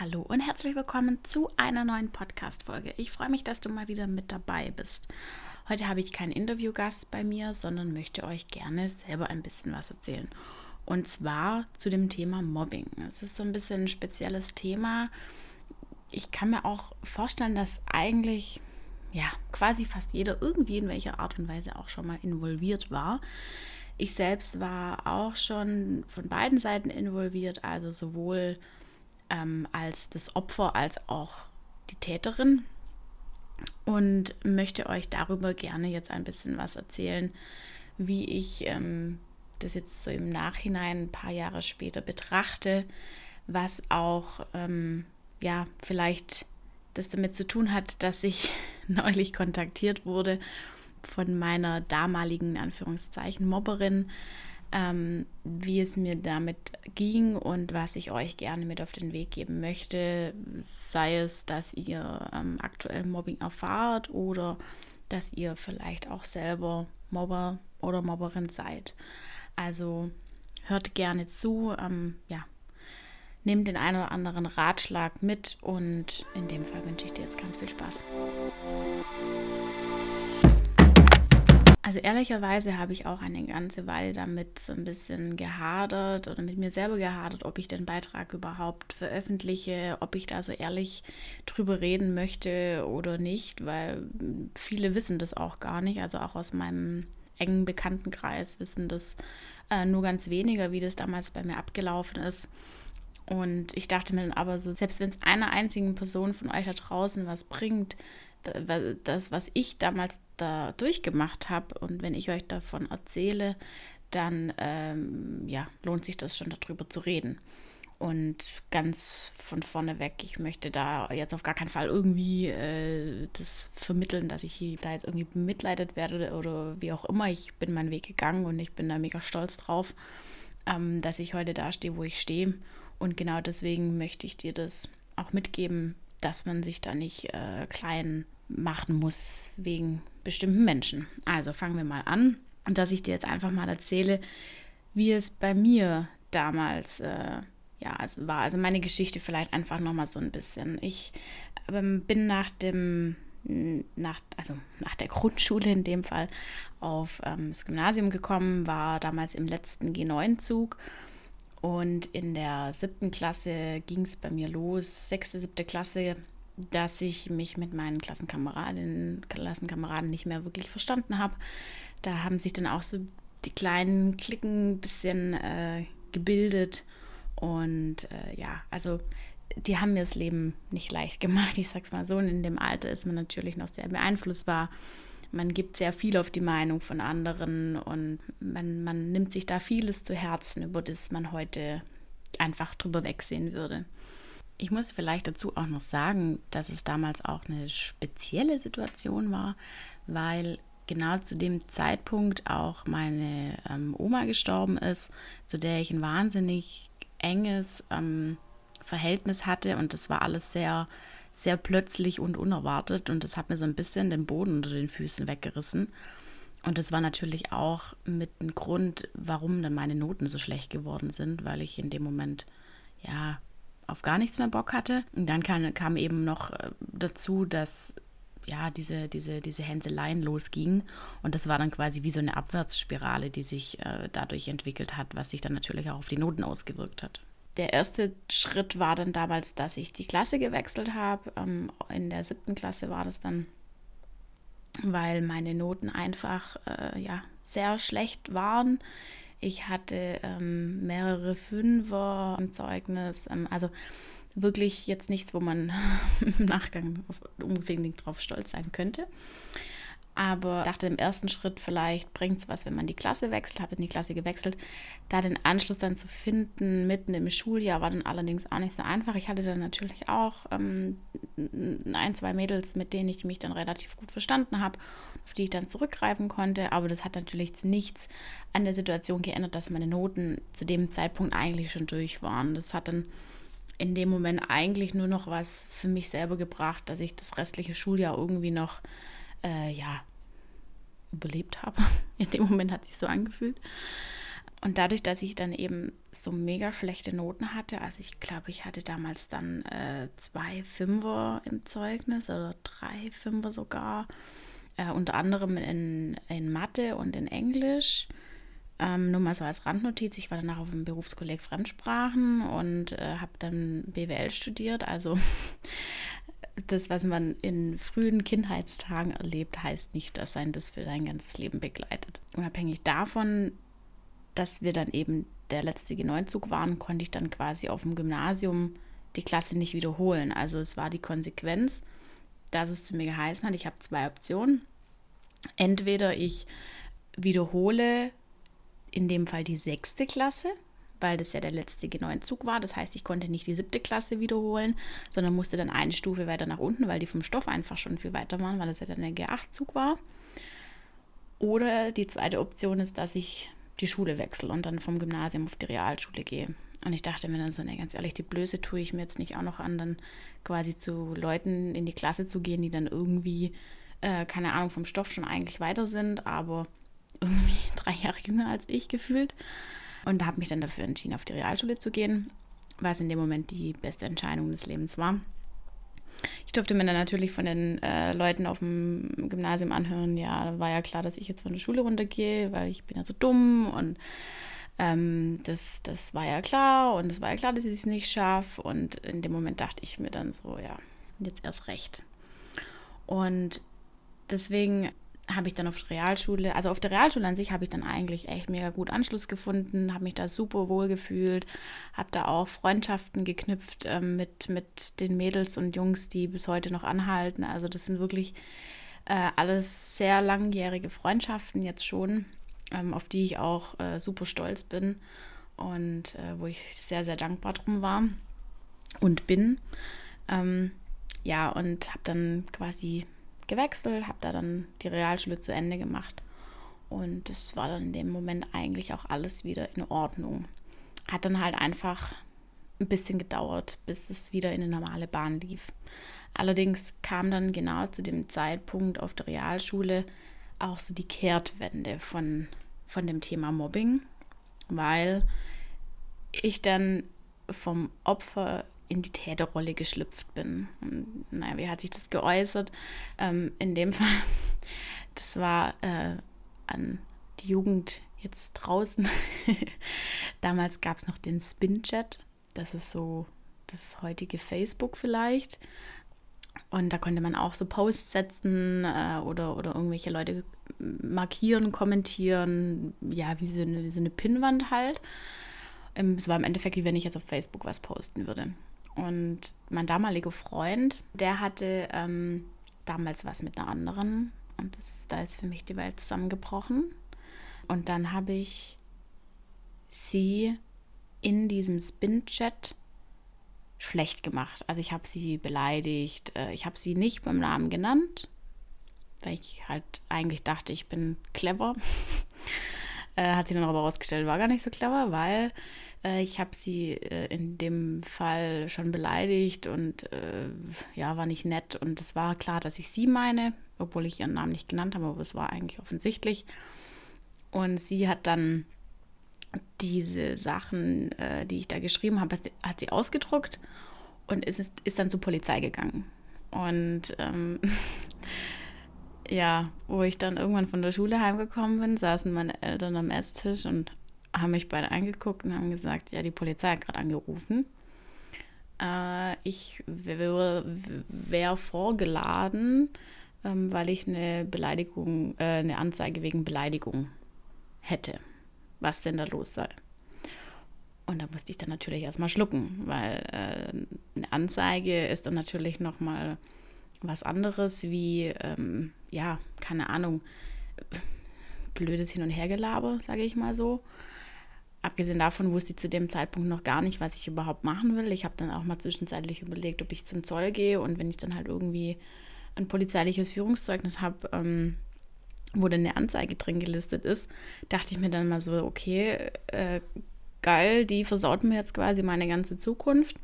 Hallo und herzlich willkommen zu einer neuen Podcast-Folge. Ich freue mich, dass du mal wieder mit dabei bist. Heute habe ich keinen Interviewgast bei mir, sondern möchte euch gerne selber ein bisschen was erzählen. Und zwar zu dem Thema Mobbing. Es ist so ein bisschen ein spezielles Thema. Ich kann mir auch vorstellen, dass eigentlich ja quasi fast jeder irgendwie in welcher Art und Weise auch schon mal involviert war. Ich selbst war auch schon von beiden Seiten involviert, also sowohl ähm, als das Opfer als auch die Täterin. Und möchte euch darüber gerne jetzt ein bisschen was erzählen, wie ich ähm, das jetzt so im Nachhinein ein paar Jahre später betrachte, was auch ähm, ja vielleicht das damit zu tun hat, dass ich neulich kontaktiert wurde von meiner damaligen Anführungszeichen Mobberin, ähm, wie es mir damit ging und was ich euch gerne mit auf den Weg geben möchte, sei es, dass ihr ähm, aktuell Mobbing erfahrt oder dass ihr vielleicht auch selber Mobber oder Mobberin seid. Also hört gerne zu, ähm, ja, nehmt den einen oder anderen Ratschlag mit und in dem Fall wünsche ich dir jetzt ganz viel Spaß. Also ehrlicherweise habe ich auch eine ganze Weile damit so ein bisschen gehadert oder mit mir selber gehadert, ob ich den Beitrag überhaupt veröffentliche, ob ich da so ehrlich drüber reden möchte oder nicht, weil viele wissen das auch gar nicht. Also auch aus meinem engen Bekanntenkreis wissen das äh, nur ganz weniger, wie das damals bei mir abgelaufen ist. Und ich dachte mir dann aber so, selbst wenn es einer einzigen Person von euch da draußen was bringt, das, was ich damals da durchgemacht habe und wenn ich euch davon erzähle, dann ähm, ja, lohnt sich das schon darüber zu reden. Und ganz von vorne weg, ich möchte da jetzt auf gar keinen Fall irgendwie äh, das vermitteln, dass ich da jetzt irgendwie bemitleidet werde oder wie auch immer. Ich bin meinen Weg gegangen und ich bin da mega stolz drauf, ähm, dass ich heute da stehe, wo ich stehe. Und genau deswegen möchte ich dir das auch mitgeben, dass man sich da nicht äh, klein machen muss wegen bestimmten Menschen. Also fangen wir mal an dass ich dir jetzt einfach mal erzähle, wie es bei mir damals äh, ja, also war. Also meine Geschichte vielleicht einfach noch mal so ein bisschen. Ich ähm, bin nach dem nach, also nach der Grundschule in dem Fall auf ähm, das Gymnasium gekommen, war damals im letzten G9-Zug und in der siebten Klasse ging es bei mir los, sechste, siebte Klasse dass ich mich mit meinen Klassenkameradinnen, Klassenkameraden nicht mehr wirklich verstanden habe. Da haben sich dann auch so die kleinen Klicken ein bisschen äh, gebildet. Und äh, ja, also die haben mir das Leben nicht leicht gemacht. Ich sag's mal so. Und in dem Alter ist man natürlich noch sehr beeinflussbar. Man gibt sehr viel auf die Meinung von anderen und man, man nimmt sich da vieles zu Herzen, über das man heute einfach drüber wegsehen würde. Ich muss vielleicht dazu auch noch sagen, dass es damals auch eine spezielle Situation war, weil genau zu dem Zeitpunkt auch meine ähm, Oma gestorben ist, zu der ich ein wahnsinnig enges ähm, Verhältnis hatte und das war alles sehr, sehr plötzlich und unerwartet und das hat mir so ein bisschen den Boden unter den Füßen weggerissen. Und das war natürlich auch mit ein Grund, warum dann meine Noten so schlecht geworden sind, weil ich in dem Moment ja auf gar nichts mehr Bock hatte. Und dann kam, kam eben noch äh, dazu, dass ja, diese, diese, diese Hänseleien losgingen. Und das war dann quasi wie so eine Abwärtsspirale, die sich äh, dadurch entwickelt hat, was sich dann natürlich auch auf die Noten ausgewirkt hat. Der erste Schritt war dann damals, dass ich die Klasse gewechselt habe. Ähm, in der siebten Klasse war das dann, weil meine Noten einfach äh, ja, sehr schlecht waren. Ich hatte ähm, mehrere Fünfer im Zeugnis. Ähm, also wirklich jetzt nichts, wo man im Nachgang unbedingt drauf stolz sein könnte. Aber dachte im ersten Schritt, vielleicht bringt es was, wenn man die Klasse wechselt, habe in die Klasse gewechselt. Da den Anschluss dann zu finden, mitten im Schuljahr, war dann allerdings auch nicht so einfach. Ich hatte dann natürlich auch ähm, ein, zwei Mädels, mit denen ich mich dann relativ gut verstanden habe, auf die ich dann zurückgreifen konnte. Aber das hat natürlich nichts an der Situation geändert, dass meine Noten zu dem Zeitpunkt eigentlich schon durch waren. Das hat dann in dem Moment eigentlich nur noch was für mich selber gebracht, dass ich das restliche Schuljahr irgendwie noch äh, ja, überlebt habe. In dem Moment hat sich so angefühlt. Und dadurch, dass ich dann eben so mega schlechte Noten hatte, also ich glaube, ich hatte damals dann äh, zwei Fünfer im Zeugnis oder drei Fünfer sogar, äh, unter anderem in, in Mathe und in Englisch. Ähm, nur mal so als Randnotiz, ich war danach auf dem Berufskolleg Fremdsprachen und äh, habe dann BWL studiert. Also das, was man in frühen Kindheitstagen erlebt, heißt nicht, dass sein das für dein ganzes Leben begleitet. Unabhängig davon, dass wir dann eben der letzte G9-Zug waren, konnte ich dann quasi auf dem Gymnasium die Klasse nicht wiederholen. Also es war die Konsequenz, dass es zu mir geheißen hat, ich habe zwei Optionen. Entweder ich wiederhole in dem Fall die sechste Klasse, weil das ja der letzte G9-Zug war. Das heißt, ich konnte nicht die siebte Klasse wiederholen, sondern musste dann eine Stufe weiter nach unten, weil die vom Stoff einfach schon viel weiter waren, weil das ja dann der G8-Zug war. Oder die zweite Option ist, dass ich die Schule wechsle und dann vom Gymnasium auf die Realschule gehe. Und ich dachte mir dann so, ne, ganz ehrlich, die Blöße tue ich mir jetzt nicht auch noch an, dann quasi zu Leuten in die Klasse zu gehen, die dann irgendwie, äh, keine Ahnung, vom Stoff schon eigentlich weiter sind, aber irgendwie drei Jahre jünger als ich gefühlt. Und habe mich dann dafür entschieden, auf die Realschule zu gehen, was in dem Moment die beste Entscheidung des Lebens war. Ich durfte mir dann natürlich von den äh, Leuten auf dem Gymnasium anhören, ja, war ja klar, dass ich jetzt von der Schule runtergehe, weil ich bin ja so dumm und ähm, das, das war ja klar und es war ja klar, dass ich es nicht schaffe. Und in dem Moment dachte ich mir dann so, ja, jetzt erst recht. Und deswegen habe ich dann auf der Realschule, also auf der Realschule an sich habe ich dann eigentlich echt mega gut Anschluss gefunden, habe mich da super wohl gefühlt, habe da auch Freundschaften geknüpft ähm, mit, mit den Mädels und Jungs, die bis heute noch anhalten. Also das sind wirklich äh, alles sehr langjährige Freundschaften jetzt schon, ähm, auf die ich auch äh, super stolz bin und äh, wo ich sehr, sehr dankbar drum war und bin. Ähm, ja, und habe dann quasi gewechselt, habe da dann die Realschule zu Ende gemacht. Und das war dann in dem Moment eigentlich auch alles wieder in Ordnung. Hat dann halt einfach ein bisschen gedauert, bis es wieder in eine normale Bahn lief. Allerdings kam dann genau zu dem Zeitpunkt auf der Realschule auch so die Kehrtwende von, von dem Thema Mobbing, weil ich dann vom Opfer in die Täterrolle geschlüpft bin. Und, naja, wie hat sich das geäußert? Ähm, in dem Fall, das war äh, an die Jugend jetzt draußen. Damals gab es noch den Spin-Chat. Das ist so das heutige Facebook vielleicht. Und da konnte man auch so Posts setzen äh, oder, oder irgendwelche Leute markieren, kommentieren, ja, wie so eine, wie so eine Pinnwand halt. Ähm, es war im Endeffekt, wie wenn ich jetzt auf Facebook was posten würde. Und mein damaliger Freund, der hatte ähm, damals was mit einer anderen. Und das, da ist für mich die Welt zusammengebrochen. Und dann habe ich sie in diesem Spin-Chat schlecht gemacht. Also ich habe sie beleidigt. Äh, ich habe sie nicht beim Namen genannt, weil ich halt eigentlich dachte, ich bin clever. äh, hat sie dann aber herausgestellt, war gar nicht so clever, weil äh, ich habe sie äh, in dem Fall schon beleidigt und äh, ja, war nicht nett. Und es war klar, dass ich sie meine, obwohl ich ihren Namen nicht genannt habe, aber es war eigentlich offensichtlich. Und sie hat dann diese Sachen, die ich da geschrieben habe, hat sie ausgedruckt und ist, ist dann zur Polizei gegangen. Und ähm, ja, wo ich dann irgendwann von der Schule heimgekommen bin, saßen meine Eltern am Esstisch und haben mich beide angeguckt und haben gesagt, ja, die Polizei hat gerade angerufen. Äh, ich wäre wär vorgeladen, ähm, weil ich eine Beleidigung, äh, eine Anzeige wegen Beleidigung hätte. Was denn da los sei. Und da musste ich dann natürlich erstmal schlucken, weil äh, eine Anzeige ist dann natürlich nochmal was anderes wie, ähm, ja, keine Ahnung, blödes Hin- und Hergelaber, sage ich mal so. Abgesehen davon wusste ich zu dem Zeitpunkt noch gar nicht, was ich überhaupt machen will. Ich habe dann auch mal zwischenzeitlich überlegt, ob ich zum Zoll gehe und wenn ich dann halt irgendwie ein polizeiliches Führungszeugnis habe, ähm, wo dann eine Anzeige drin gelistet ist, dachte ich mir dann mal so, okay, äh, geil, die versaut mir jetzt quasi meine ganze Zukunft,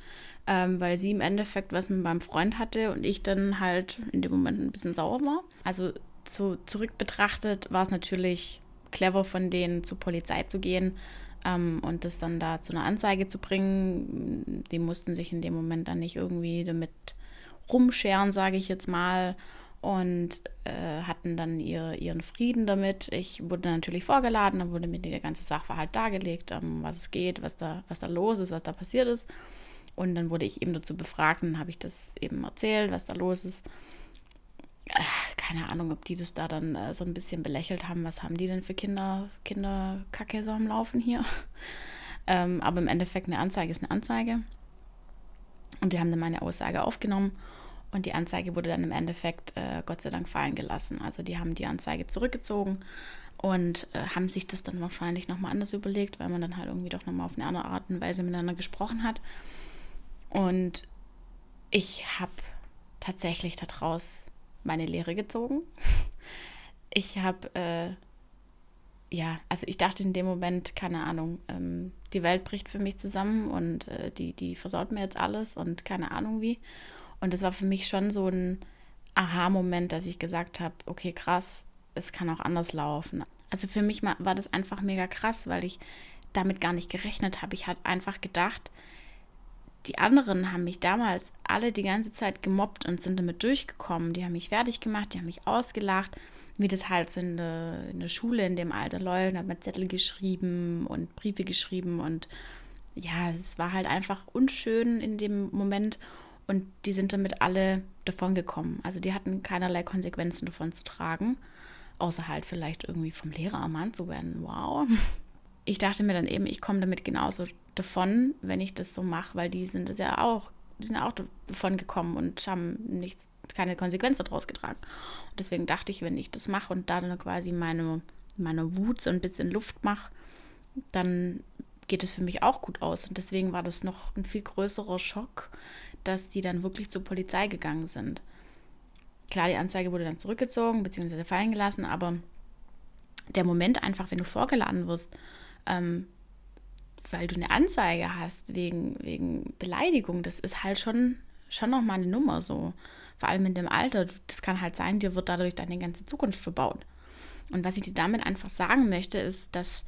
ähm, weil sie im Endeffekt was mit meinem Freund hatte und ich dann halt in dem Moment ein bisschen sauer war. Also so zurück betrachtet war es natürlich clever von denen zur Polizei zu gehen, ähm, und das dann da zu einer Anzeige zu bringen. Die mussten sich in dem Moment dann nicht irgendwie damit rumscheren, sage ich jetzt mal, und äh, hatten dann ihr, ihren Frieden damit. Ich wurde natürlich vorgeladen, dann wurde mir der ganze Sachverhalt dargelegt, um was es geht, was da, was da los ist, was da passiert ist. Und dann wurde ich eben dazu befragt und habe ich das eben erzählt, was da los ist. Keine Ahnung, ob die das da dann äh, so ein bisschen belächelt haben. Was haben die denn für Kinder, Kinderkacke so am Laufen hier? ähm, aber im Endeffekt eine Anzeige ist eine Anzeige. Und die haben dann meine Aussage aufgenommen und die Anzeige wurde dann im Endeffekt äh, Gott sei Dank fallen gelassen. Also die haben die Anzeige zurückgezogen und äh, haben sich das dann wahrscheinlich nochmal anders überlegt, weil man dann halt irgendwie doch nochmal auf eine andere Art und Weise miteinander gesprochen hat. Und ich habe tatsächlich daraus meine Lehre gezogen. Ich habe, äh, ja, also ich dachte in dem Moment, keine Ahnung, ähm, die Welt bricht für mich zusammen und äh, die, die versaut mir jetzt alles und keine Ahnung wie. Und das war für mich schon so ein Aha-Moment, dass ich gesagt habe, okay, krass, es kann auch anders laufen. Also für mich war das einfach mega krass, weil ich damit gar nicht gerechnet habe. Ich hatte einfach gedacht, die anderen haben mich damals alle die ganze Zeit gemobbt und sind damit durchgekommen. Die haben mich fertig gemacht, die haben mich ausgelacht, wie das halt so in der, in der Schule in dem Alter läuft. Hat man Zettel geschrieben und Briefe geschrieben und ja, es war halt einfach unschön in dem Moment. Und die sind damit alle davon gekommen. Also die hatten keinerlei Konsequenzen davon zu tragen, außer halt vielleicht irgendwie vom Lehrer ermahnt zu werden. Wow. Ich dachte mir dann eben, ich komme damit genauso davon, wenn ich das so mache, weil die sind ja auch, die sind auch davon gekommen und haben nichts, keine Konsequenz daraus getragen. Und deswegen dachte ich, wenn ich das mache und da dann quasi meine, meine Wut so ein bisschen Luft mache, dann geht es für mich auch gut aus. Und deswegen war das noch ein viel größerer Schock, dass die dann wirklich zur Polizei gegangen sind. Klar, die Anzeige wurde dann zurückgezogen bzw. fallen gelassen, aber der Moment einfach, wenn du vorgeladen wirst, ähm, weil du eine Anzeige hast wegen, wegen Beleidigung, das ist halt schon, schon nochmal eine Nummer so. Vor allem in dem Alter. Das kann halt sein, dir wird dadurch deine ganze Zukunft verbaut. Und was ich dir damit einfach sagen möchte, ist, dass,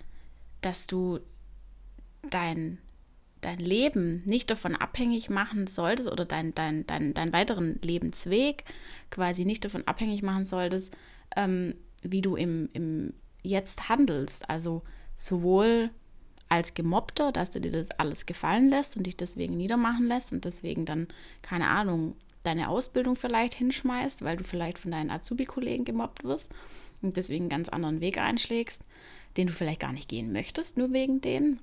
dass du dein dein Leben nicht davon abhängig machen solltest oder dein, dein, dein, deinen weiteren Lebensweg quasi nicht davon abhängig machen solltest, ähm, wie du im, im Jetzt handelst. Also sowohl als Gemobbter, dass du dir das alles gefallen lässt und dich deswegen niedermachen lässt und deswegen dann, keine Ahnung, deine Ausbildung vielleicht hinschmeißt, weil du vielleicht von deinen Azubi-Kollegen gemobbt wirst und deswegen einen ganz anderen Weg einschlägst, den du vielleicht gar nicht gehen möchtest, nur wegen denen.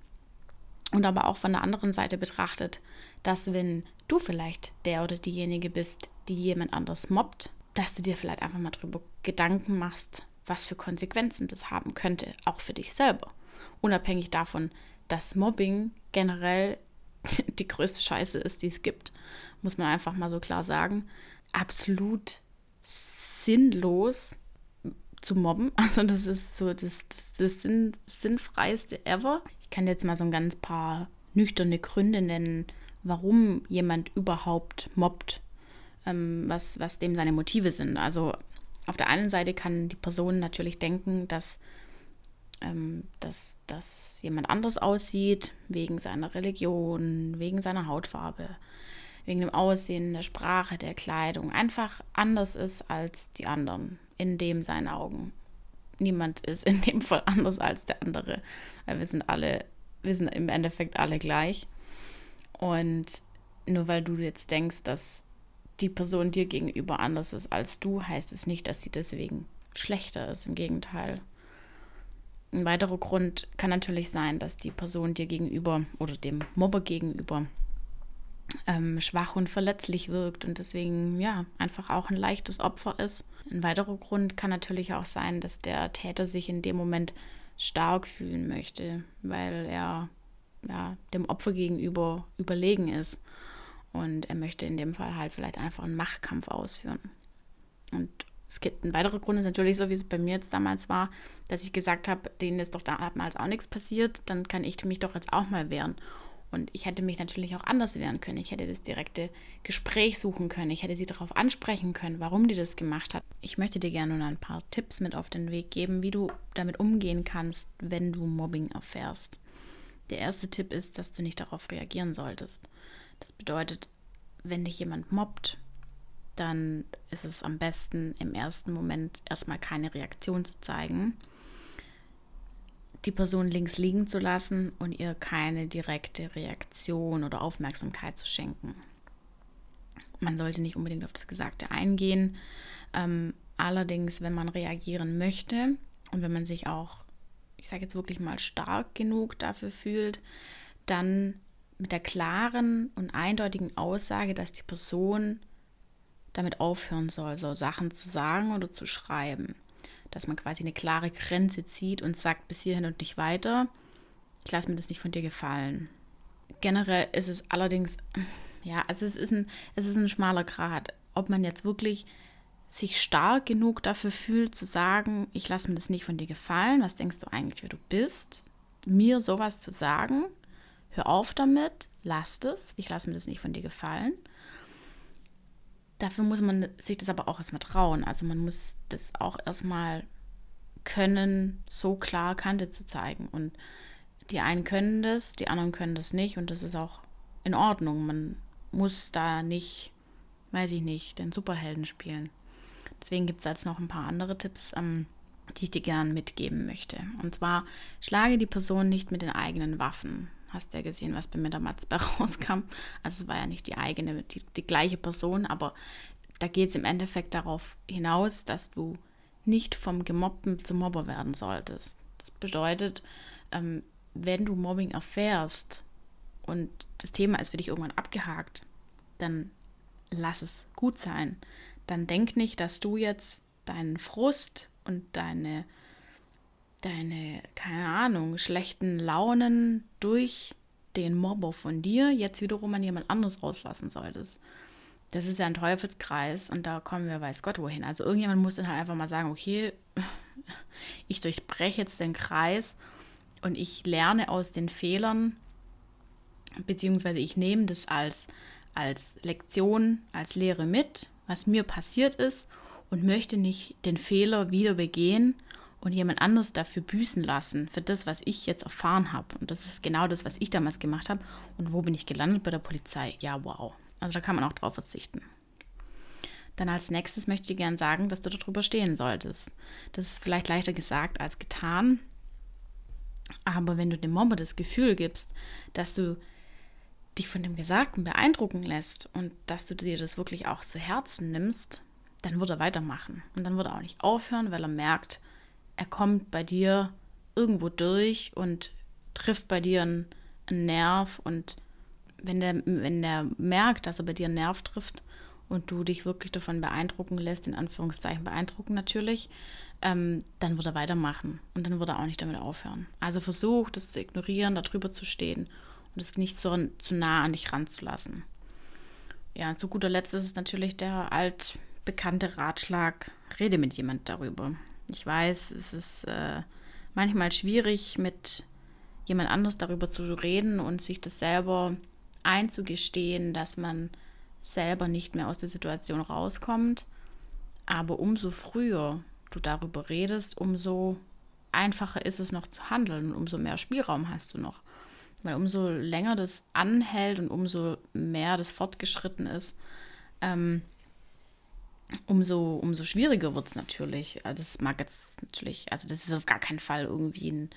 Und aber auch von der anderen Seite betrachtet, dass wenn du vielleicht der oder diejenige bist, die jemand anders mobbt, dass du dir vielleicht einfach mal darüber Gedanken machst, was für Konsequenzen das haben könnte, auch für dich selber. Unabhängig davon, dass Mobbing generell die größte Scheiße ist, die es gibt, muss man einfach mal so klar sagen. Absolut sinnlos zu mobben. Also das ist so das, das, Sinn, sinnfreiste ever. Ich kann jetzt mal so ein ganz paar nüchterne Gründe nennen, warum jemand überhaupt mobbt, ähm, was, was dem seine Motive sind. Also auf der einen Seite kann die Person natürlich denken, dass, ähm, dass, dass jemand anders aussieht, wegen seiner Religion, wegen seiner Hautfarbe, wegen dem Aussehen, der Sprache, der Kleidung, einfach anders ist als die anderen, in dem seinen Augen niemand ist in dem Fall anders als der andere. Weil wir sind alle, wir sind im Endeffekt alle gleich. Und nur weil du jetzt denkst, dass die Person dir gegenüber anders ist als du, heißt es nicht, dass sie deswegen schlechter ist. Im Gegenteil. Ein weiterer Grund kann natürlich sein, dass die Person dir gegenüber oder dem Mobber gegenüber ähm, schwach und verletzlich wirkt und deswegen ja einfach auch ein leichtes Opfer ist. Ein weiterer Grund kann natürlich auch sein, dass der Täter sich in dem Moment stark fühlen möchte, weil er ja, dem Opfer gegenüber überlegen ist. Und er möchte in dem Fall halt vielleicht einfach einen Machtkampf ausführen. Und es gibt ein weiterer Grund, ist natürlich so, wie es bei mir jetzt damals war, dass ich gesagt habe, denen ist doch damals auch nichts passiert, dann kann ich mich doch jetzt auch mal wehren. Und ich hätte mich natürlich auch anders wehren können. Ich hätte das direkte Gespräch suchen können. Ich hätte sie darauf ansprechen können, warum die das gemacht hat. Ich möchte dir gerne nur ein paar Tipps mit auf den Weg geben, wie du damit umgehen kannst, wenn du Mobbing erfährst. Der erste Tipp ist, dass du nicht darauf reagieren solltest. Das bedeutet, wenn dich jemand mobbt, dann ist es am besten im ersten Moment erstmal keine Reaktion zu zeigen, die Person links liegen zu lassen und ihr keine direkte Reaktion oder Aufmerksamkeit zu schenken. Man sollte nicht unbedingt auf das Gesagte eingehen. Ähm, allerdings, wenn man reagieren möchte und wenn man sich auch, ich sage jetzt wirklich mal, stark genug dafür fühlt, dann mit der klaren und eindeutigen Aussage, dass die Person damit aufhören soll, so Sachen zu sagen oder zu schreiben. Dass man quasi eine klare Grenze zieht und sagt, bis hierhin und nicht weiter. Ich lasse mir das nicht von dir gefallen. Generell ist es allerdings, ja, also es ist ein, es ist ein schmaler Grad. Ob man jetzt wirklich sich stark genug dafür fühlt, zu sagen, ich lasse mir das nicht von dir gefallen, was denkst du eigentlich, wer du bist, mir sowas zu sagen, hör auf damit, lass es, ich lasse mir das nicht von dir gefallen. Dafür muss man sich das aber auch erstmal trauen. Also man muss das auch erstmal können, so klar Kante zu zeigen. Und die einen können das, die anderen können das nicht. Und das ist auch in Ordnung. Man muss da nicht, weiß ich nicht, den Superhelden spielen. Deswegen gibt es jetzt noch ein paar andere Tipps, ähm, die ich dir gern mitgeben möchte. Und zwar schlage die Person nicht mit den eigenen Waffen hast ja gesehen, was bei mir damals bei rauskam. Also es war ja nicht die eigene, die, die gleiche Person, aber da geht es im Endeffekt darauf hinaus, dass du nicht vom Gemobbten zum Mobber werden solltest. Das bedeutet, ähm, wenn du Mobbing erfährst und das Thema ist für dich irgendwann abgehakt, dann lass es gut sein. Dann denk nicht, dass du jetzt deinen Frust und deine deine, keine Ahnung, schlechten Launen durch den Mobber von dir jetzt wiederum an jemand anderes rauslassen solltest. Das ist ja ein Teufelskreis und da kommen wir weiß Gott wohin. Also irgendjemand muss dann halt einfach mal sagen, okay, ich durchbreche jetzt den Kreis und ich lerne aus den Fehlern, beziehungsweise ich nehme das als, als Lektion, als Lehre mit, was mir passiert ist und möchte nicht den Fehler wieder begehen und jemand anderes dafür büßen lassen, für das, was ich jetzt erfahren habe. Und das ist genau das, was ich damals gemacht habe. Und wo bin ich gelandet bei der Polizei? Ja, wow. Also da kann man auch drauf verzichten. Dann als nächstes möchte ich gerne sagen, dass du darüber stehen solltest. Das ist vielleicht leichter gesagt als getan. Aber wenn du dem Mobber das Gefühl gibst, dass du dich von dem Gesagten beeindrucken lässt und dass du dir das wirklich auch zu Herzen nimmst, dann wird er weitermachen. Und dann wird er auch nicht aufhören, weil er merkt, er kommt bei dir irgendwo durch und trifft bei dir einen, einen Nerv und wenn der, wenn der merkt, dass er bei dir einen Nerv trifft und du dich wirklich davon beeindrucken lässt, in Anführungszeichen beeindrucken natürlich, ähm, dann wird er weitermachen und dann wird er auch nicht damit aufhören. Also versuch, das zu ignorieren, darüber zu stehen und es nicht so zu nah an dich ranzulassen. Ja, zu guter Letzt ist es natürlich der altbekannte Ratschlag, rede mit jemand darüber. Ich weiß, es ist äh, manchmal schwierig, mit jemand anders darüber zu reden und sich das selber einzugestehen, dass man selber nicht mehr aus der Situation rauskommt. Aber umso früher du darüber redest, umso einfacher ist es noch zu handeln und umso mehr Spielraum hast du noch. Weil umso länger das anhält und umso mehr das fortgeschritten ist, ähm, umso, umso schwieriger wird es natürlich. Also das mag jetzt natürlich, also das ist auf gar keinen Fall irgendwie ein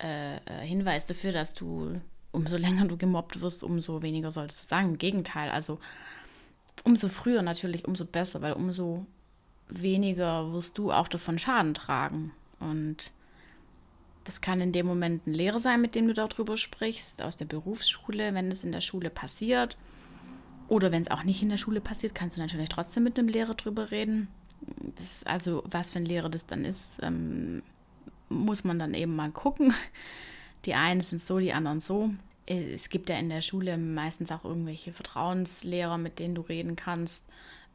äh, äh, Hinweis dafür, dass du, umso länger du gemobbt wirst, umso weniger solltest du sagen. Im Gegenteil, also umso früher natürlich, umso besser, weil umso weniger wirst du auch davon Schaden tragen. Und das kann in dem Moment ein Lehrer sein, mit dem du darüber sprichst, aus der Berufsschule, wenn es in der Schule passiert oder wenn es auch nicht in der Schule passiert, kannst du natürlich trotzdem mit einem Lehrer drüber reden. Also was für ein Lehrer das dann ist, ähm, muss man dann eben mal gucken. Die einen sind so, die anderen so. Es gibt ja in der Schule meistens auch irgendwelche Vertrauenslehrer, mit denen du reden kannst.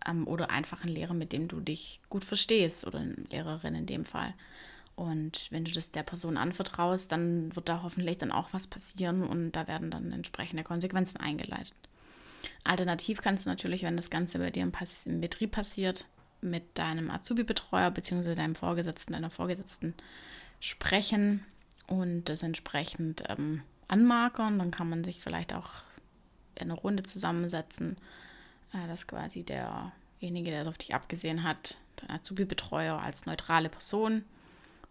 Ähm, oder einfach einen Lehrer, mit dem du dich gut verstehst. Oder eine Lehrerin in dem Fall. Und wenn du das der Person anvertraust, dann wird da hoffentlich dann auch was passieren und da werden dann entsprechende Konsequenzen eingeleitet. Alternativ kannst du natürlich, wenn das Ganze bei dir im, Pass im Betrieb passiert, mit deinem Azubi-Betreuer bzw. deinem Vorgesetzten, deiner Vorgesetzten sprechen und das entsprechend ähm, anmarkern. Dann kann man sich vielleicht auch eine Runde zusammensetzen, äh, dass quasi derjenige, der auf dich abgesehen hat, dein Azubi-Betreuer als neutrale Person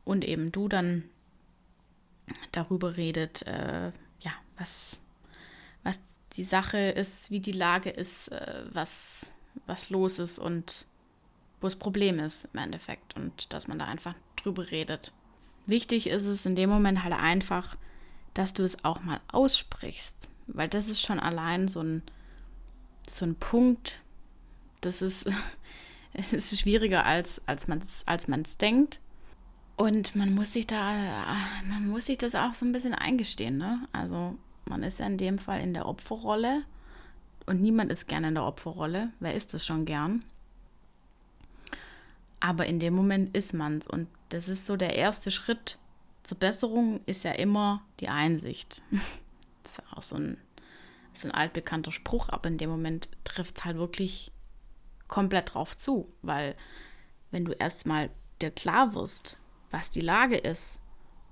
und eben du dann darüber redet, äh, ja, was, was die Sache ist, wie die Lage ist, äh, was, was los ist und wo das Problem ist im Endeffekt und dass man da einfach drüber redet. Wichtig ist es in dem Moment halt einfach, dass du es auch mal aussprichst, weil das ist schon allein so ein, so ein Punkt, das ist, es ist schwieriger als, als man es als man's denkt. Und man muss sich da, man muss sich das auch so ein bisschen eingestehen, ne? Also man ist ja in dem Fall in der Opferrolle und niemand ist gerne in der Opferrolle. Wer ist das schon gern? Aber in dem Moment ist man es. Und das ist so der erste Schritt zur Besserung, ist ja immer die Einsicht. Das ist auch so ein, so ein altbekannter Spruch, aber in dem Moment trifft es halt wirklich komplett drauf zu. Weil wenn du erstmal dir klar wirst, was die Lage ist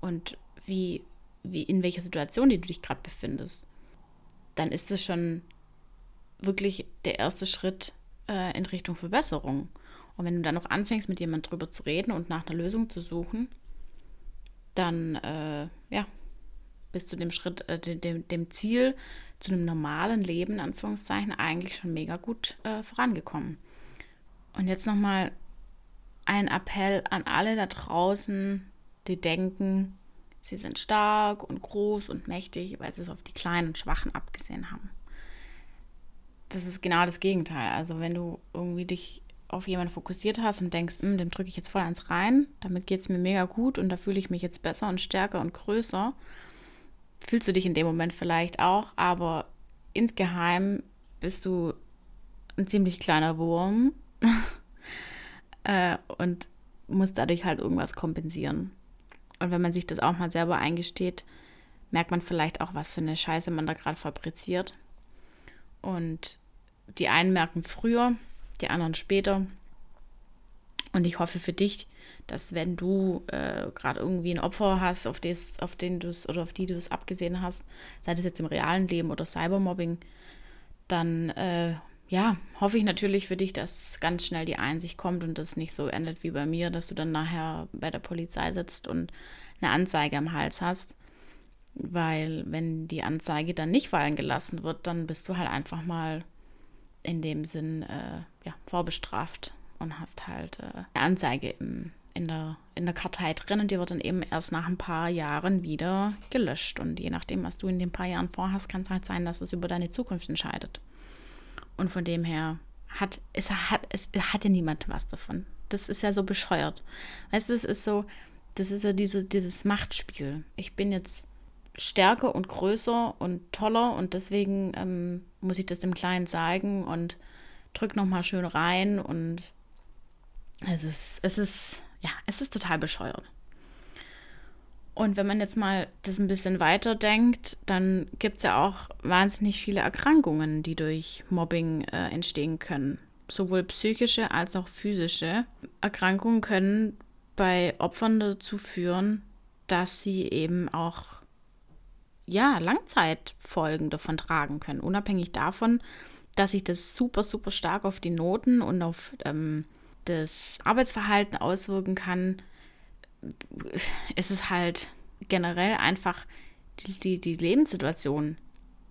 und wie, wie in welcher Situation du dich gerade befindest, dann ist das schon wirklich der erste Schritt äh, in Richtung Verbesserung. Und wenn du dann noch anfängst, mit jemandem drüber zu reden und nach einer Lösung zu suchen, dann äh, ja, bist du dem Schritt, äh, dem, dem Ziel zu einem normalen Leben, in Anführungszeichen, eigentlich schon mega gut äh, vorangekommen. Und jetzt nochmal ein Appell an alle da draußen, die denken, sie sind stark und groß und mächtig, weil sie es auf die Kleinen und Schwachen abgesehen haben. Das ist genau das Gegenteil. Also wenn du irgendwie dich auf jemanden fokussiert hast und denkst, hm, dem drücke ich jetzt voll eins rein, damit geht es mir mega gut und da fühle ich mich jetzt besser und stärker und größer, fühlst du dich in dem Moment vielleicht auch, aber insgeheim bist du ein ziemlich kleiner Wurm äh, und musst dadurch halt irgendwas kompensieren. Und wenn man sich das auch mal selber eingesteht, merkt man vielleicht auch, was für eine Scheiße man da gerade fabriziert. Und die einen merken es früher, die anderen später. Und ich hoffe für dich, dass wenn du äh, gerade irgendwie ein Opfer hast, auf, des, auf den du es oder auf die du es abgesehen hast, sei das jetzt im realen Leben oder Cybermobbing, dann äh, ja, hoffe ich natürlich für dich, dass ganz schnell die Einsicht kommt und das nicht so endet wie bei mir, dass du dann nachher bei der Polizei sitzt und eine Anzeige am Hals hast. Weil wenn die Anzeige dann nicht fallen gelassen wird, dann bist du halt einfach mal in dem Sinn äh, ja, vorbestraft und hast halt äh, eine Anzeige im, in, der, in der Kartei drin und die wird dann eben erst nach ein paar Jahren wieder gelöscht. Und je nachdem, was du in den paar Jahren vorhast, kann es halt sein, dass es über deine Zukunft entscheidet. Und von dem her hat es hat es hat ja niemand was davon. Das ist ja so bescheuert. Weißt du, es ist so, das ist ja diese, dieses Machtspiel. Ich bin jetzt stärker und größer und toller und deswegen ähm, muss ich das dem Kleinen zeigen und drück nochmal schön rein und es ist, es ist, ja, es ist total bescheuert. Und wenn man jetzt mal das ein bisschen weiter denkt, dann gibt es ja auch wahnsinnig viele Erkrankungen, die durch Mobbing äh, entstehen können. Sowohl psychische als auch physische Erkrankungen können bei Opfern dazu führen, dass sie eben auch ja, Langzeitfolgen davon tragen können, unabhängig davon, dass sich das super, super stark auf die Noten und auf ähm, das Arbeitsverhalten auswirken kann, ist es halt generell einfach die, die, die Lebenssituation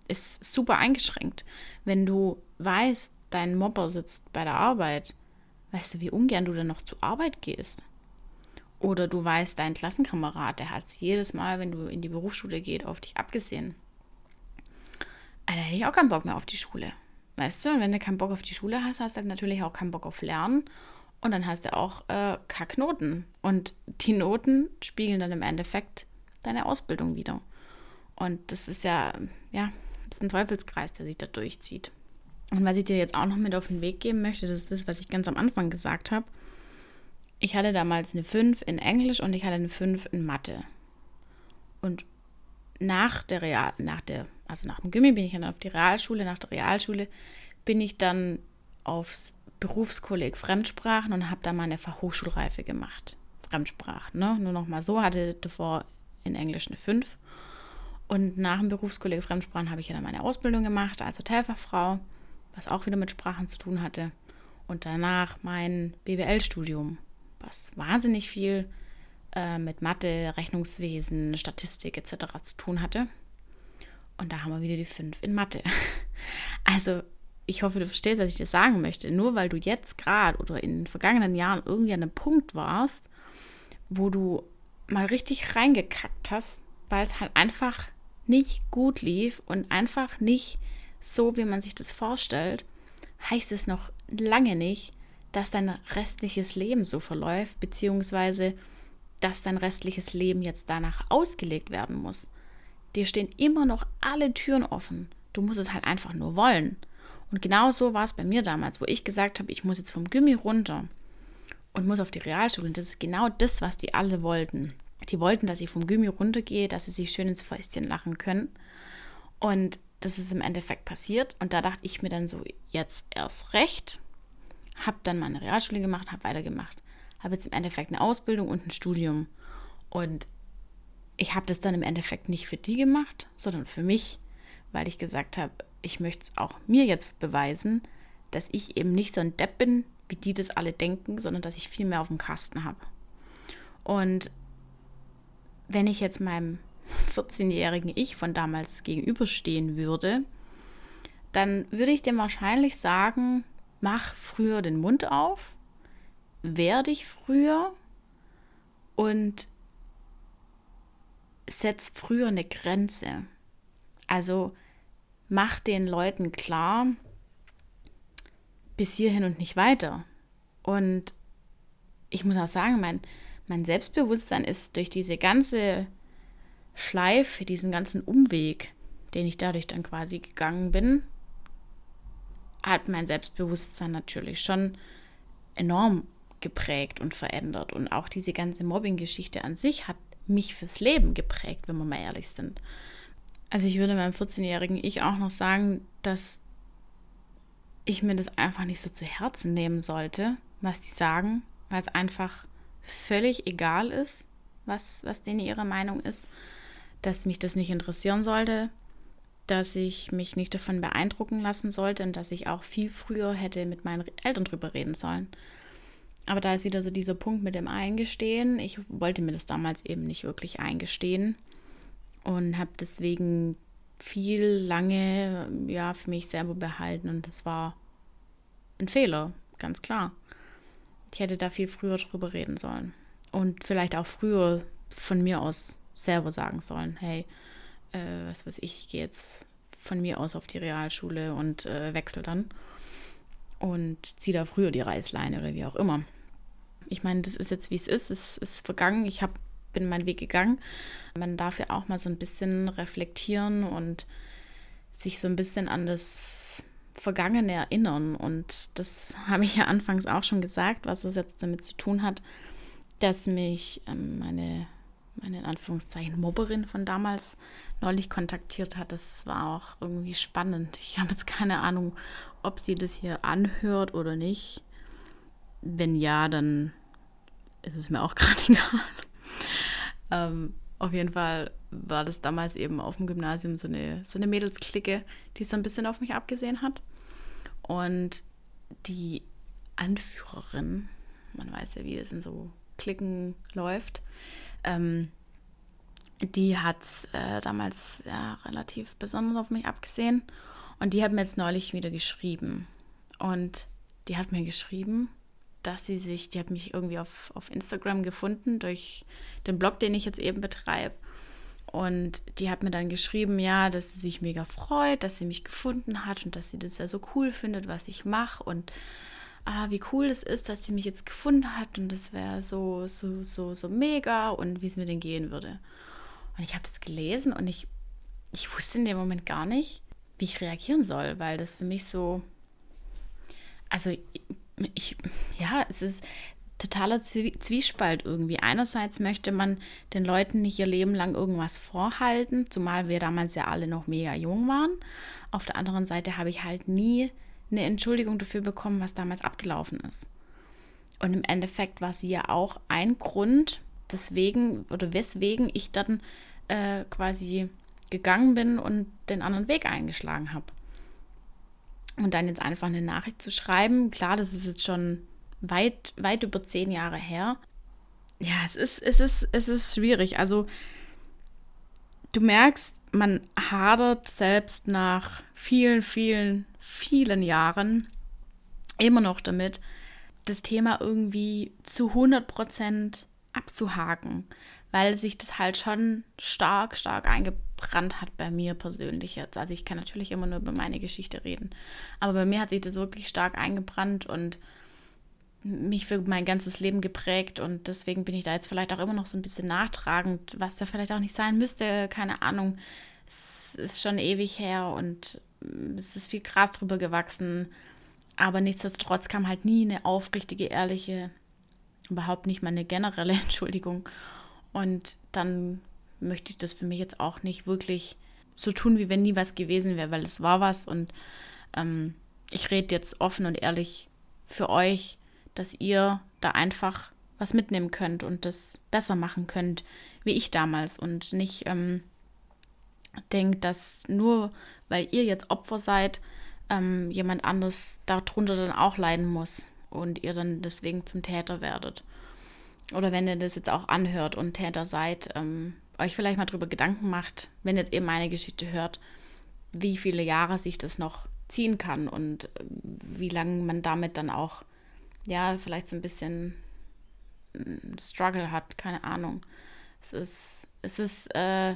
ist super eingeschränkt. Wenn du weißt, dein Mobber sitzt bei der Arbeit, weißt du, wie ungern du dann noch zur Arbeit gehst. Oder du weißt, dein Klassenkamerad, der hat es jedes Mal, wenn du in die Berufsschule geht, auf dich abgesehen. Da hätte ich auch keinen Bock mehr auf die Schule. Weißt du, und wenn du keinen Bock auf die Schule hast, hast du natürlich auch keinen Bock auf Lernen. Und dann hast du auch äh, Kacknoten. Und die Noten spiegeln dann im Endeffekt deine Ausbildung wieder. Und das ist ja, ja, das ist ein Teufelskreis, der sich da durchzieht. Und was ich dir jetzt auch noch mit auf den Weg geben möchte, das ist das, was ich ganz am Anfang gesagt habe ich hatte damals eine 5 in Englisch und ich hatte eine 5 in Mathe. Und nach der Real, nach der, also nach dem Gimmi bin ich dann auf die Realschule, nach der Realschule bin ich dann aufs Berufskolleg Fremdsprachen und habe da meine Fachhochschulreife gemacht. Fremdsprachen, ne? Nur noch mal so, hatte davor in Englisch eine 5. Und nach dem Berufskollege Fremdsprachen habe ich ja dann meine Ausbildung gemacht als Hotelfachfrau, was auch wieder mit Sprachen zu tun hatte. Und danach mein BWL-Studium, was wahnsinnig viel äh, mit Mathe, Rechnungswesen, Statistik etc. zu tun hatte. Und da haben wir wieder die fünf in Mathe. Also ich hoffe, du verstehst, was ich dir sagen möchte. Nur weil du jetzt gerade oder in den vergangenen Jahren irgendwie an einem Punkt warst, wo du mal richtig reingekackt hast, weil es halt einfach nicht gut lief und einfach nicht so, wie man sich das vorstellt, heißt es noch lange nicht, dass dein restliches Leben so verläuft, beziehungsweise dass dein restliches Leben jetzt danach ausgelegt werden muss. Dir stehen immer noch alle Türen offen. Du musst es halt einfach nur wollen. Und genau so war es bei mir damals, wo ich gesagt habe, ich muss jetzt vom Gummi runter und muss auf die Realschule. Und das ist genau das, was die alle wollten. Die wollten, dass ich vom Gummi runtergehe, dass sie sich schön ins Fäustchen lachen können. Und das ist im Endeffekt passiert. Und da dachte ich mir dann so, jetzt erst recht. Habe dann meine Realschule gemacht, habe weitergemacht. Habe jetzt im Endeffekt eine Ausbildung und ein Studium. Und ich habe das dann im Endeffekt nicht für die gemacht, sondern für mich, weil ich gesagt habe, ich möchte es auch mir jetzt beweisen, dass ich eben nicht so ein Depp bin, wie die das alle denken, sondern dass ich viel mehr auf dem Kasten habe. Und wenn ich jetzt meinem 14-jährigen Ich von damals gegenüberstehen würde, dann würde ich dem wahrscheinlich sagen, mach früher den Mund auf, wehr dich früher und setz früher eine Grenze. Also mach den Leuten klar, bis hierhin und nicht weiter. Und ich muss auch sagen, mein, mein Selbstbewusstsein ist durch diese ganze Schleife, diesen ganzen Umweg, den ich dadurch dann quasi gegangen bin, hat mein Selbstbewusstsein natürlich schon enorm geprägt und verändert. Und auch diese ganze Mobbing-Geschichte an sich hat mich fürs Leben geprägt, wenn wir mal ehrlich sind. Also ich würde meinem 14-jährigen Ich auch noch sagen, dass ich mir das einfach nicht so zu Herzen nehmen sollte, was die sagen, weil es einfach völlig egal ist, was, was denen ihre Meinung ist, dass mich das nicht interessieren sollte, dass ich mich nicht davon beeindrucken lassen sollte und dass ich auch viel früher hätte mit meinen Eltern drüber reden sollen. Aber da ist wieder so dieser Punkt mit dem Eingestehen. Ich wollte mir das damals eben nicht wirklich eingestehen und habe deswegen viel lange ja für mich selber behalten und das war ein Fehler, ganz klar. Ich hätte da viel früher drüber reden sollen und vielleicht auch früher von mir aus selber sagen sollen, hey, äh, was weiß ich, ich gehe jetzt von mir aus auf die Realschule und äh, wechsle dann und ziehe da früher die Reißleine oder wie auch immer. Ich meine, das ist jetzt wie es ist, es ist vergangen. Ich habe bin meinen Weg gegangen. Man darf ja auch mal so ein bisschen reflektieren und sich so ein bisschen an das Vergangene erinnern. Und das habe ich ja anfangs auch schon gesagt, was es jetzt damit zu tun hat, dass mich ähm, meine, meine in Anführungszeichen Mobberin von damals neulich kontaktiert hat. Das war auch irgendwie spannend. Ich habe jetzt keine Ahnung, ob sie das hier anhört oder nicht. Wenn ja, dann ist es mir auch gerade egal. Ähm, auf jeden Fall war das damals eben auf dem Gymnasium so eine, so eine Mädelsklicke, die so ein bisschen auf mich abgesehen hat. Und die Anführerin, man weiß ja, wie es in so Klicken läuft, ähm, die hat äh, damals ja, relativ besonders auf mich abgesehen. Und die hat mir jetzt neulich wieder geschrieben. Und die hat mir geschrieben, dass sie sich, die hat mich irgendwie auf, auf Instagram gefunden durch den Blog, den ich jetzt eben betreibe. Und die hat mir dann geschrieben, ja, dass sie sich mega freut, dass sie mich gefunden hat und dass sie das ja so cool findet, was ich mache und ah, wie cool es ist, dass sie mich jetzt gefunden hat und das wäre so, so, so, so mega und wie es mir denn gehen würde. Und ich habe das gelesen und ich, ich wusste in dem Moment gar nicht, wie ich reagieren soll, weil das für mich so, also ich, ja, es ist totaler Zwiespalt irgendwie. Einerseits möchte man den Leuten nicht ihr Leben lang irgendwas vorhalten, zumal wir damals ja alle noch mega jung waren. Auf der anderen Seite habe ich halt nie eine Entschuldigung dafür bekommen, was damals abgelaufen ist. Und im Endeffekt war sie ja auch ein Grund, deswegen oder weswegen ich dann äh, quasi gegangen bin und den anderen Weg eingeschlagen habe. Und dann jetzt einfach eine Nachricht zu schreiben, klar, das ist jetzt schon weit, weit über zehn Jahre her. Ja, es ist, es ist, es ist schwierig. Also du merkst, man hadert selbst nach vielen, vielen, vielen Jahren immer noch damit, das Thema irgendwie zu 100 Prozent abzuhaken, weil sich das halt schon stark, stark eingebrannt hat bei mir persönlich jetzt. Also ich kann natürlich immer nur über meine Geschichte reden, aber bei mir hat sich das wirklich stark eingebrannt und mich für mein ganzes Leben geprägt und deswegen bin ich da jetzt vielleicht auch immer noch so ein bisschen nachtragend, was da vielleicht auch nicht sein müsste, keine Ahnung. Es ist schon ewig her und es ist viel Gras drüber gewachsen, aber nichtsdestotrotz kam halt nie eine aufrichtige, ehrliche, überhaupt nicht mal eine generelle Entschuldigung und dann möchte ich das für mich jetzt auch nicht wirklich so tun, wie wenn nie was gewesen wäre, weil es war was und ähm, ich rede jetzt offen und ehrlich für euch dass ihr da einfach was mitnehmen könnt und das besser machen könnt, wie ich damals und nicht ähm, denkt, dass nur weil ihr jetzt Opfer seid, ähm, jemand anderes darunter dann auch leiden muss und ihr dann deswegen zum Täter werdet. Oder wenn ihr das jetzt auch anhört und Täter seid, ähm, euch vielleicht mal drüber Gedanken macht, wenn jetzt ihr meine Geschichte hört, wie viele Jahre sich das noch ziehen kann und äh, wie lange man damit dann auch ja, vielleicht so ein bisschen mm, Struggle hat, keine Ahnung. Es ist, es ist, äh,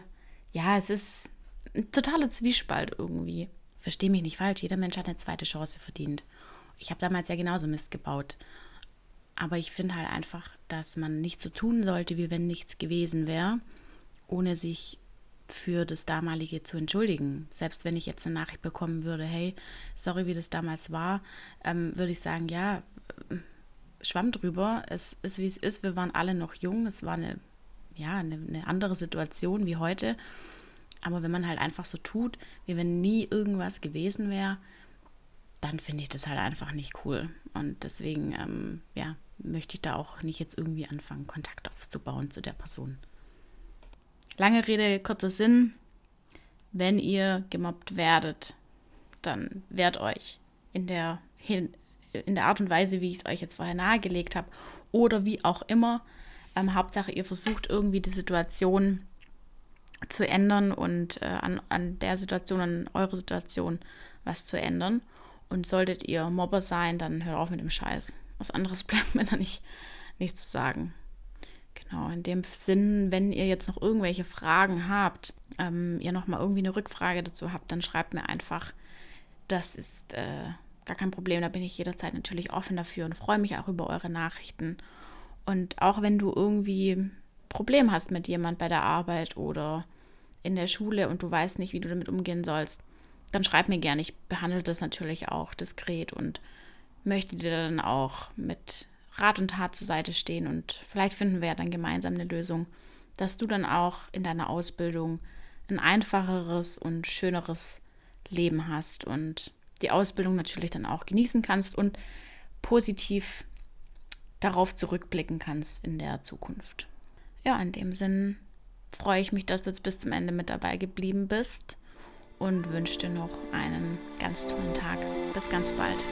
ja, es ist ein totaler Zwiespalt irgendwie. Verstehe mich nicht falsch, jeder Mensch hat eine zweite Chance verdient. Ich habe damals ja genauso Mist gebaut. Aber ich finde halt einfach, dass man nicht so tun sollte, wie wenn nichts gewesen wäre, ohne sich für das damalige zu entschuldigen. Selbst wenn ich jetzt eine Nachricht bekommen würde, hey, sorry, wie das damals war, ähm, würde ich sagen, ja, Schwamm drüber. Es ist, wie es ist. Wir waren alle noch jung. Es war eine, ja, eine, eine andere Situation wie heute. Aber wenn man halt einfach so tut, wie wenn nie irgendwas gewesen wäre, dann finde ich das halt einfach nicht cool. Und deswegen, ähm, ja, möchte ich da auch nicht jetzt irgendwie anfangen, Kontakt aufzubauen zu der Person. Lange Rede, kurzer Sinn. Wenn ihr gemobbt werdet, dann wehrt euch in der, in der Art und Weise, wie ich es euch jetzt vorher nahegelegt habe, oder wie auch immer. Ähm, Hauptsache, ihr versucht irgendwie die Situation zu ändern und äh, an, an der Situation, an eurer Situation was zu ändern. Und solltet ihr Mobber sein, dann hört auf mit dem Scheiß. Was anderes bleibt mir da nicht, nicht zu sagen. Genau, in dem Sinn, wenn ihr jetzt noch irgendwelche Fragen habt, ähm, ihr nochmal irgendwie eine Rückfrage dazu habt, dann schreibt mir einfach. Das ist äh, gar kein Problem. Da bin ich jederzeit natürlich offen dafür und freue mich auch über eure Nachrichten. Und auch wenn du irgendwie Problem hast mit jemand bei der Arbeit oder in der Schule und du weißt nicht, wie du damit umgehen sollst, dann schreib mir gerne. Ich behandle das natürlich auch diskret und möchte dir dann auch mit Rat und Tat zur Seite stehen und vielleicht finden wir ja dann gemeinsam eine Lösung, dass du dann auch in deiner Ausbildung ein einfacheres und schöneres Leben hast und die Ausbildung natürlich dann auch genießen kannst und positiv darauf zurückblicken kannst in der Zukunft. Ja, in dem Sinn freue ich mich, dass du jetzt bis zum Ende mit dabei geblieben bist und wünsche dir noch einen ganz tollen Tag. Bis ganz bald.